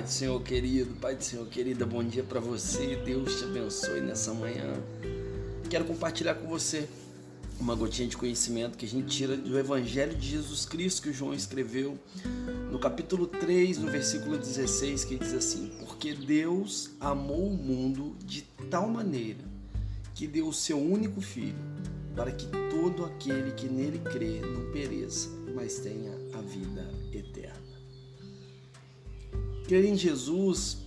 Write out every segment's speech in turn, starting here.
Pai do Senhor querido, Pai do Senhor querida, bom dia para você. Deus te abençoe nessa manhã. Quero compartilhar com você uma gotinha de conhecimento que a gente tira do Evangelho de Jesus Cristo que João escreveu no capítulo 3, no versículo 16, que diz assim: Porque Deus amou o mundo de tal maneira que deu o seu único filho, para que todo aquele que nele crê não pereça, mas tenha a vida eterna. Crer em Jesus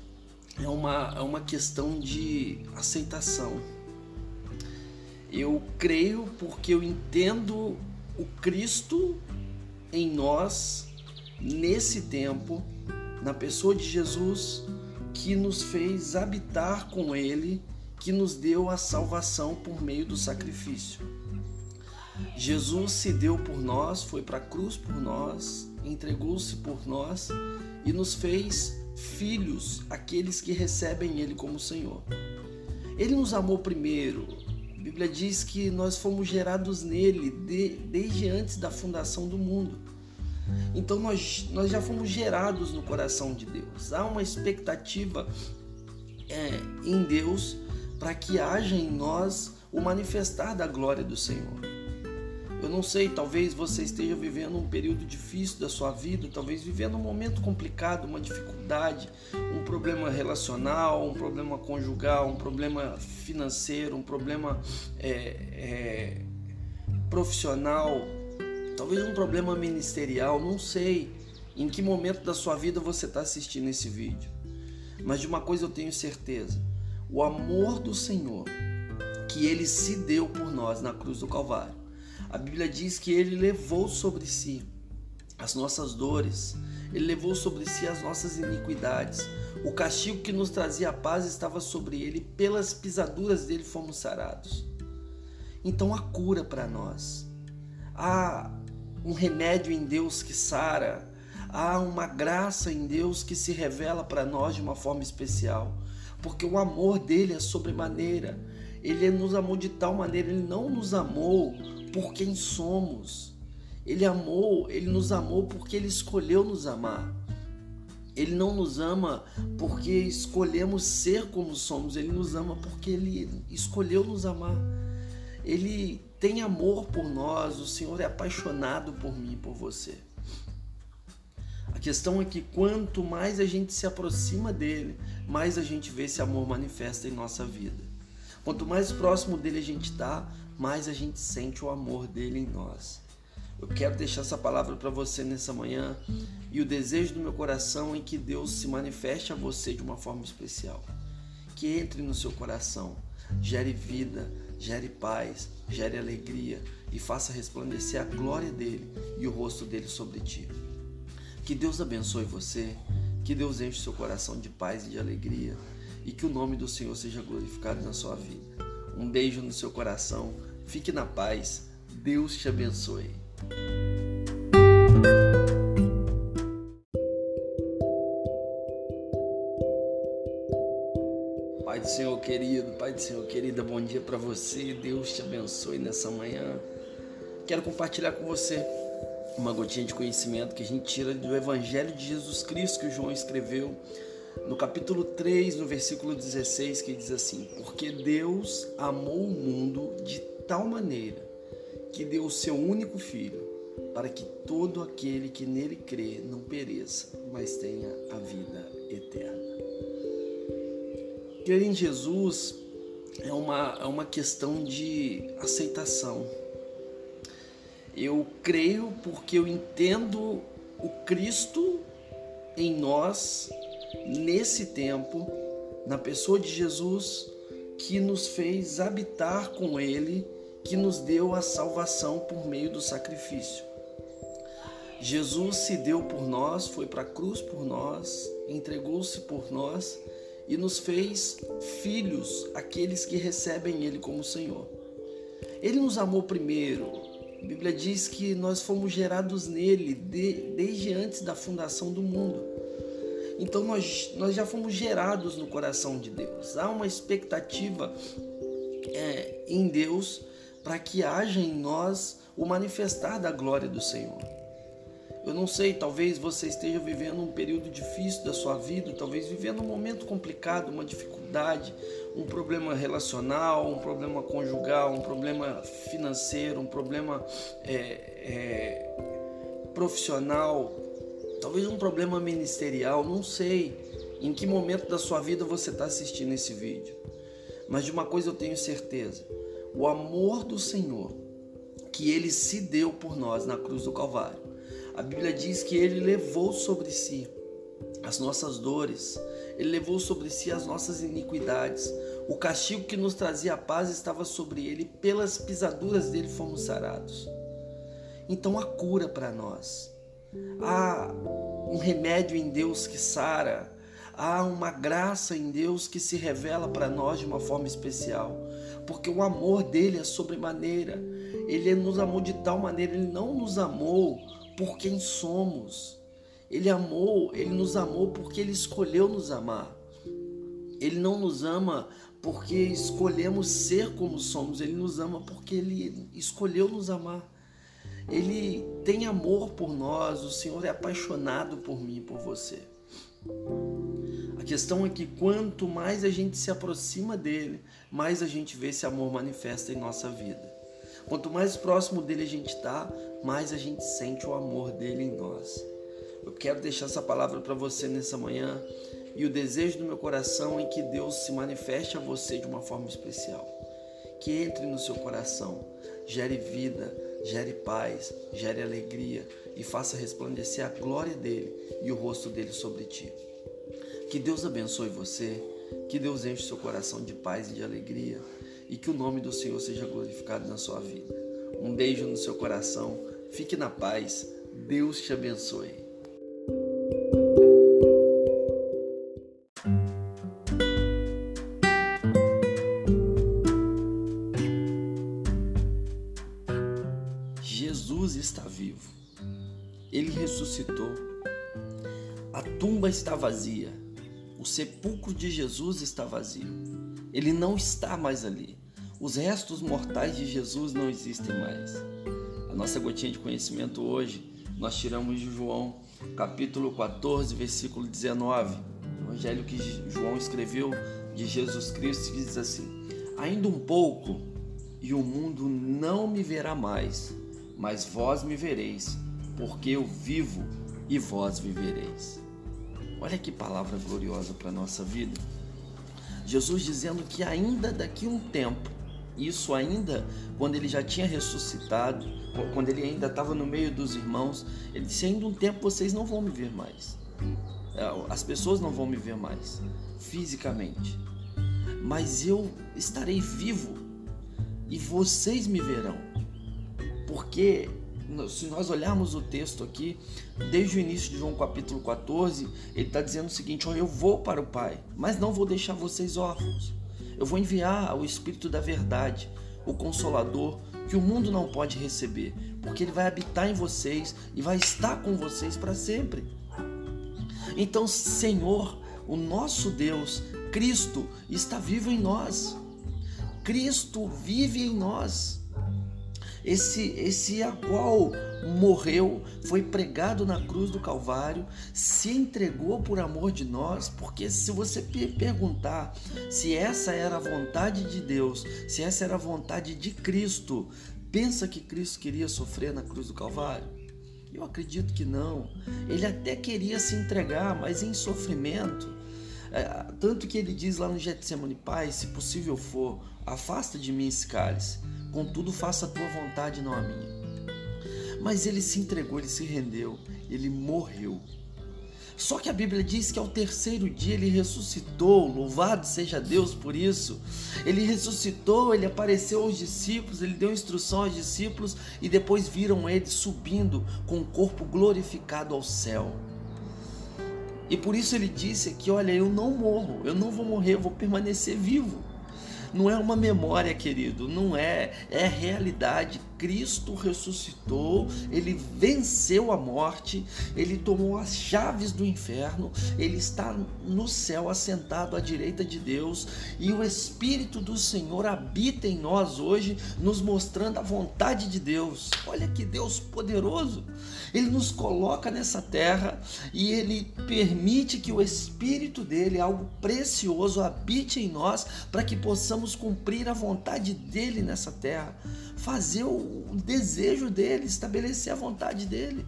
é uma, é uma questão de aceitação. Eu creio porque eu entendo o Cristo em nós nesse tempo, na pessoa de Jesus, que nos fez habitar com Ele, que nos deu a salvação por meio do sacrifício. Jesus se deu por nós, foi para a cruz por nós, entregou-se por nós e nos fez filhos, aqueles que recebem Ele como Senhor. Ele nos amou primeiro. A Bíblia diz que nós fomos gerados nele de, desde antes da fundação do mundo. Então nós, nós já fomos gerados no coração de Deus. Há uma expectativa é, em Deus para que haja em nós o manifestar da glória do Senhor. Eu não sei, talvez você esteja vivendo um período difícil da sua vida, talvez vivendo um momento complicado, uma dificuldade, um problema relacional, um problema conjugal, um problema financeiro, um problema é, é, profissional, talvez um problema ministerial, não sei em que momento da sua vida você está assistindo esse vídeo. Mas de uma coisa eu tenho certeza: o amor do Senhor que ele se deu por nós na cruz do Calvário a Bíblia diz que ele levou sobre si as nossas dores, ele levou sobre si as nossas iniquidades. O castigo que nos trazia a paz estava sobre ele, pelas pisaduras dele fomos sarados. Então há cura para nós. Há um remédio em Deus que sara, há uma graça em Deus que se revela para nós de uma forma especial, porque o amor dele é sobremaneira. Ele nos amou de tal maneira, ele não nos amou por quem somos. Ele amou, ele nos amou porque ele escolheu nos amar. Ele não nos ama porque escolhemos ser como somos, ele nos ama porque ele escolheu nos amar. Ele tem amor por nós, o Senhor é apaixonado por mim e por você. A questão é que quanto mais a gente se aproxima dele, mais a gente vê esse amor manifesta em nossa vida. Quanto mais próximo dele a gente está, mais a gente sente o amor dele em nós. Eu quero deixar essa palavra para você nessa manhã e o desejo do meu coração é que Deus se manifeste a você de uma forma especial. Que entre no seu coração, gere vida, gere paz, gere alegria e faça resplandecer a glória dele e o rosto dele sobre ti. Que Deus abençoe você, que Deus enche seu coração de paz e de alegria e que o nome do Senhor seja glorificado na sua vida. Um beijo no seu coração, fique na paz, Deus te abençoe. Pai do Senhor querido, Pai do Senhor querida, bom dia para você, Deus te abençoe nessa manhã. Quero compartilhar com você uma gotinha de conhecimento que a gente tira do Evangelho de Jesus Cristo que o João escreveu no capítulo 3, no versículo 16, que diz assim: Porque Deus amou o mundo de tal maneira que deu o seu único filho, para que todo aquele que nele crê não pereça, mas tenha a vida eterna. Crer em Jesus é uma, é uma questão de aceitação. Eu creio porque eu entendo o Cristo em nós nesse tempo, na pessoa de Jesus, que nos fez habitar com Ele, que nos deu a salvação por meio do sacrifício. Jesus se deu por nós, foi para a cruz por nós, entregou-se por nós e nos fez filhos, aqueles que recebem Ele como Senhor. Ele nos amou primeiro. A Bíblia diz que nós fomos gerados nele de, desde antes da fundação do mundo. Então nós, nós já fomos gerados no coração de Deus. Há uma expectativa é, em Deus para que haja em nós o manifestar da glória do Senhor. Eu não sei, talvez você esteja vivendo um período difícil da sua vida, talvez vivendo um momento complicado, uma dificuldade, um problema relacional, um problema conjugal, um problema financeiro, um problema é, é, profissional, talvez um problema ministerial, não sei em que momento da sua vida você está assistindo esse vídeo. Mas de uma coisa eu tenho certeza: o amor do Senhor, que ele se deu por nós na cruz do Calvário a Bíblia diz que ele levou sobre si as nossas dores, ele levou sobre si as nossas iniquidades. O castigo que nos trazia a paz estava sobre ele, pelas pisaduras dele fomos sarados. Então há cura para nós. Há um remédio em Deus que sara, há uma graça em Deus que se revela para nós de uma forma especial, porque o amor dele é sobremaneira. Ele nos amou de tal maneira, ele não nos amou por quem somos. Ele amou, ele nos amou porque ele escolheu nos amar. Ele não nos ama porque escolhemos ser como somos, ele nos ama porque ele escolheu nos amar. Ele tem amor por nós, o Senhor é apaixonado por mim, por você. A questão é que quanto mais a gente se aproxima dele, mais a gente vê esse amor manifesta em nossa vida. Quanto mais próximo dele a gente está, mais a gente sente o amor dele em nós. Eu quero deixar essa palavra para você nessa manhã e o desejo do meu coração é que Deus se manifeste a você de uma forma especial. Que entre no seu coração, gere vida, gere paz, gere alegria e faça resplandecer a glória dele e o rosto dele sobre ti. Que Deus abençoe você, que Deus enche seu coração de paz e de alegria e que o nome do Senhor seja glorificado na sua vida. Um beijo no seu coração, fique na paz, Deus te abençoe. Ele ressuscitou, a tumba está vazia, o sepulcro de Jesus está vazio, ele não está mais ali. Os restos mortais de Jesus não existem mais. A nossa gotinha de conhecimento hoje nós tiramos de João, capítulo 14, versículo 19. O evangelho que João escreveu de Jesus Cristo diz assim: Ainda um pouco e o mundo não me verá mais, mas vós me vereis, porque eu vivo e vós vivereis. Olha que palavra gloriosa para a nossa vida. Jesus dizendo que ainda daqui um tempo isso ainda quando ele já tinha ressuscitado, quando ele ainda estava no meio dos irmãos, ele disse: ainda um tempo vocês não vão me ver mais. É, as pessoas não vão me ver mais fisicamente, mas eu estarei vivo e vocês me verão, porque se nós olharmos o texto aqui, desde o início de João capítulo 14, ele está dizendo o seguinte: oh, eu vou para o Pai, mas não vou deixar vocês órfãos. Eu vou enviar o Espírito da Verdade, o Consolador, que o mundo não pode receber, porque ele vai habitar em vocês e vai estar com vocês para sempre. Então, Senhor, o nosso Deus, Cristo, está vivo em nós. Cristo vive em nós esse, esse a qual morreu, foi pregado na cruz do Calvário, se entregou por amor de nós, porque se você perguntar se essa era a vontade de Deus, se essa era a vontade de Cristo, pensa que Cristo queria sofrer na cruz do Calvário? Eu acredito que não. Ele até queria se entregar, mas em sofrimento. É, tanto que ele diz lá no Getsemane, Pai, se possível for, afasta de mim esse cálice. Contudo, faça a tua vontade, não a minha. Mas ele se entregou, ele se rendeu, ele morreu. Só que a Bíblia diz que ao terceiro dia ele ressuscitou, louvado seja Deus por isso. Ele ressuscitou, ele apareceu aos discípulos, ele deu instrução aos discípulos e depois viram ele subindo com o corpo glorificado ao céu. E por isso ele disse aqui: Olha, eu não morro, eu não vou morrer, eu vou permanecer vivo. Não é uma memória, querido, não é, é realidade. Cristo ressuscitou, ele venceu a morte, ele tomou as chaves do inferno, ele está no céu assentado à direita de Deus e o Espírito do Senhor habita em nós hoje, nos mostrando a vontade de Deus. Olha que Deus poderoso! Ele nos coloca nessa terra e ele permite que o Espírito dele, algo precioso, habite em nós para que possamos cumprir a vontade dele nessa terra, fazer o desejo dele, estabelecer a vontade dele.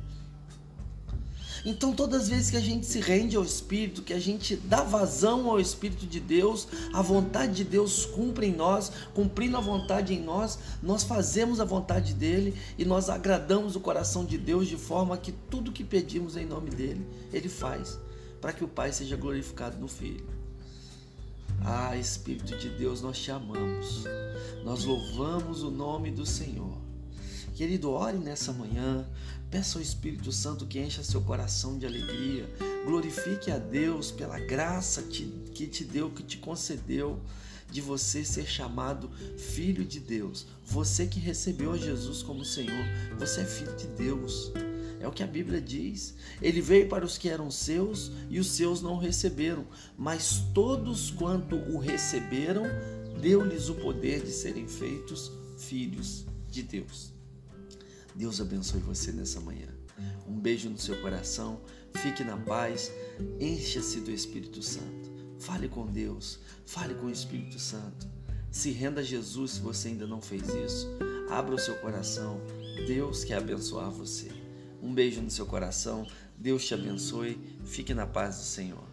Então, todas as vezes que a gente se rende ao Espírito, que a gente dá vazão ao Espírito de Deus, a vontade de Deus cumpre em nós, cumprindo a vontade em nós, nós fazemos a vontade dele e nós agradamos o coração de Deus de forma que tudo que pedimos em nome dele, ele faz, para que o Pai seja glorificado no Filho. Ah, Espírito de Deus, nós te amamos, nós louvamos o nome do Senhor. Querido, ore nessa manhã, peça ao Espírito Santo que encha seu coração de alegria, glorifique a Deus pela graça que te deu, que te concedeu de você ser chamado filho de Deus. Você que recebeu a Jesus como Senhor, você é filho de Deus. É o que a Bíblia diz. Ele veio para os que eram seus e os seus não receberam, mas todos quanto o receberam, deu-lhes o poder de serem feitos filhos de Deus. Deus abençoe você nessa manhã. Um beijo no seu coração, fique na paz, encha-se do Espírito Santo. Fale com Deus, fale com o Espírito Santo. Se renda a Jesus se você ainda não fez isso. Abra o seu coração. Deus quer abençoar você. Um beijo no seu coração. Deus te abençoe. Fique na paz do Senhor.